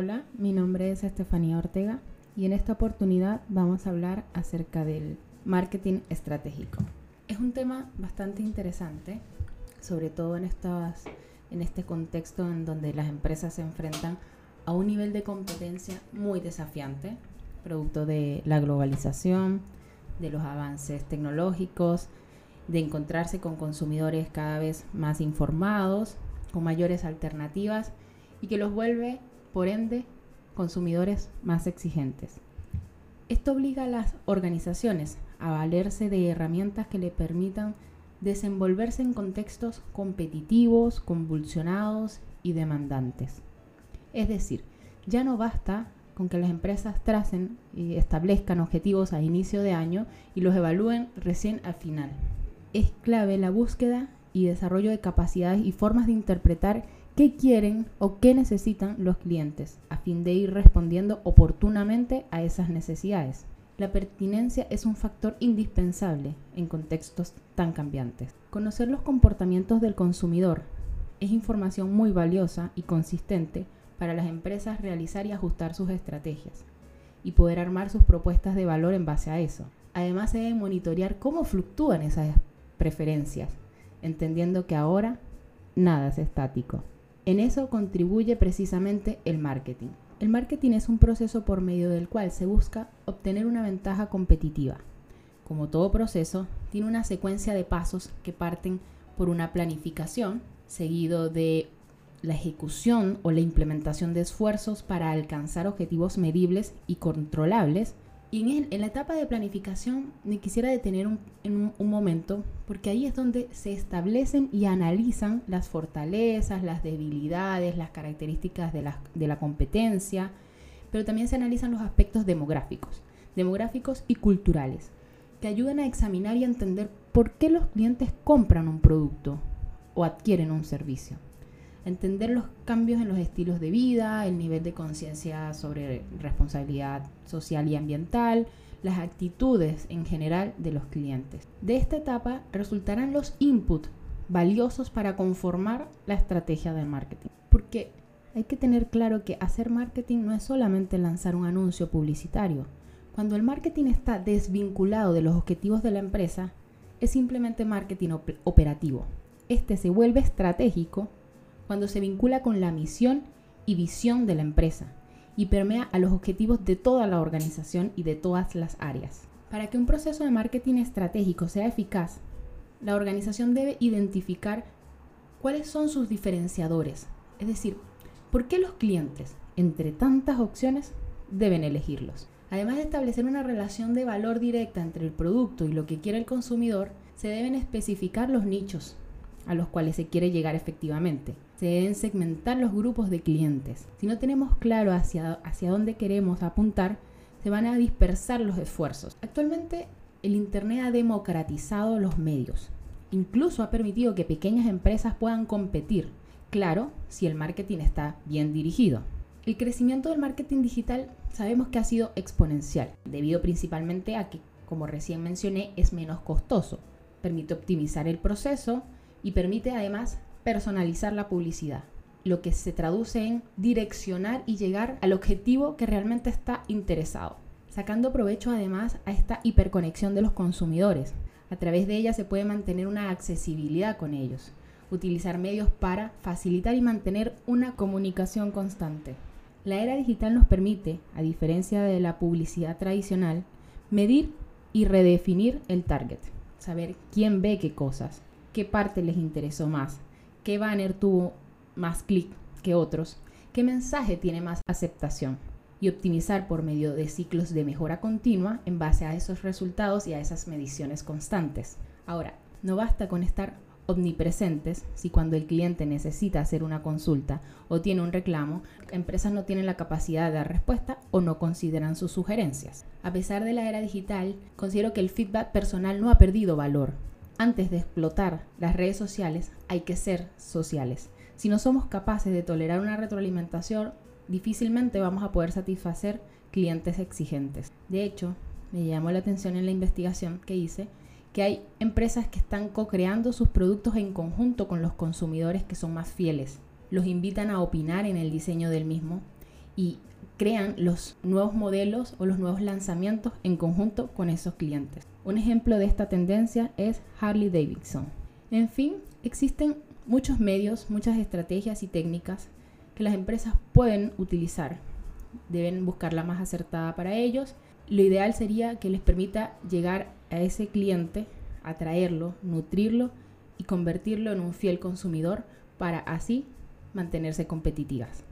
Hola, mi nombre es Estefanía Ortega y en esta oportunidad vamos a hablar acerca del marketing estratégico. Es un tema bastante interesante, sobre todo en, estas, en este contexto en donde las empresas se enfrentan a un nivel de competencia muy desafiante, producto de la globalización, de los avances tecnológicos, de encontrarse con consumidores cada vez más informados, con mayores alternativas y que los vuelve, por ende, consumidores más exigentes. Esto obliga a las organizaciones a valerse de herramientas que le permitan desenvolverse en contextos competitivos, convulsionados y demandantes. Es decir, ya no basta con que las empresas tracen y establezcan objetivos a inicio de año y los evalúen recién al final. Es clave la búsqueda y desarrollo de capacidades y formas de interpretar qué quieren o qué necesitan los clientes, a fin de ir respondiendo oportunamente a esas necesidades. La pertinencia es un factor indispensable en contextos tan cambiantes. Conocer los comportamientos del consumidor es información muy valiosa y consistente para las empresas realizar y ajustar sus estrategias y poder armar sus propuestas de valor en base a eso. Además se debe monitorear cómo fluctúan esas preferencias, entendiendo que ahora nada es estático. En eso contribuye precisamente el marketing. El marketing es un proceso por medio del cual se busca obtener una ventaja competitiva. Como todo proceso, tiene una secuencia de pasos que parten por una planificación, seguido de la ejecución o la implementación de esfuerzos para alcanzar objetivos medibles y controlables. Y en, la etapa de planificación me quisiera detener un, en un, momento porque ahí es donde se establecen y analizan las fortalezas, las debilidades, las características de la, competencia, pero también se analizan los aspectos demográficos, demográficos y culturales, que ayudan a examinar y entender por qué los clientes compran un producto o adquieren un servicio entender los cambios en los estilos de vida, el nivel de conciencia sobre responsabilidad social y ambiental, las actitudes en general de los clientes. De esta etapa resultarán los inputs valiosos para conformar la estrategia del marketing. Porque hay que tener claro que hacer marketing no es solamente lanzar un anuncio publicitario. Cuando el marketing está desvinculado de los objetivos de la empresa, es simplemente marketing operativo. Este se vuelve estratégico cuando se vincula con la misión y visión de la empresa y permea a los objetivos de toda la organización y de todas las áreas. Para que un proceso de marketing estratégico sea eficaz, la organización debe identificar cuáles son sus diferenciadores, es decir, por qué los clientes, entre tantas opciones, deben elegirlos. Además de establecer una relación de valor directa entre el producto y lo que quiere el consumidor, se deben especificar los nichos a los cuales se quiere llegar efectivamente. Se deben segmentar los grupos de clientes. Si no tenemos claro hacia, hacia dónde queremos apuntar, se van a dispersar los esfuerzos. Actualmente el Internet ha democratizado los medios. Incluso ha permitido que pequeñas empresas puedan competir. Claro, si el marketing está bien dirigido. El crecimiento del marketing digital sabemos que ha sido exponencial, debido principalmente a que, como recién mencioné, es menos costoso. Permite optimizar el proceso, y permite además personalizar la publicidad, lo que se traduce en direccionar y llegar al objetivo que realmente está interesado, sacando provecho además a esta hiperconexión de los consumidores. A través de ella se puede mantener una accesibilidad con ellos, utilizar medios para facilitar y mantener una comunicación constante. La era digital nos permite, a diferencia de la publicidad tradicional, medir y redefinir el target, saber quién ve qué cosas, qué parte les interesó más, qué banner tuvo más clic que otros, qué mensaje tiene más aceptación y optimizar por medio de ciclos de mejora continua en base a esos resultados y a esas mediciones constantes. Ahora, no basta con estar omnipresentes si cuando el cliente necesita hacer una consulta o tiene un reclamo, empresas no tienen la capacidad de dar respuesta o no consideran sus sugerencias. A pesar de la era digital, considero que el feedback personal no ha perdido valor, antes de explotar las redes sociales, hay que ser sociales. Si no somos capaces de tolerar una retroalimentación, difícilmente vamos a poder satisfacer clientes exigentes. De hecho, me llamó la atención en la investigación que hice que hay empresas que están co-creando sus productos en conjunto con los consumidores que son más fieles. Los invitan a opinar en el diseño del mismo y crean los nuevos modelos o los nuevos lanzamientos en conjunto con esos clientes. Un ejemplo de esta tendencia es Harley Davidson. En fin, existen muchos medios, muchas estrategias y técnicas que las empresas pueden utilizar. Deben buscar la más acertada para ellos. Lo ideal sería que les permita llegar a ese cliente, atraerlo, nutrirlo y convertirlo en un fiel consumidor para así mantenerse competitivas.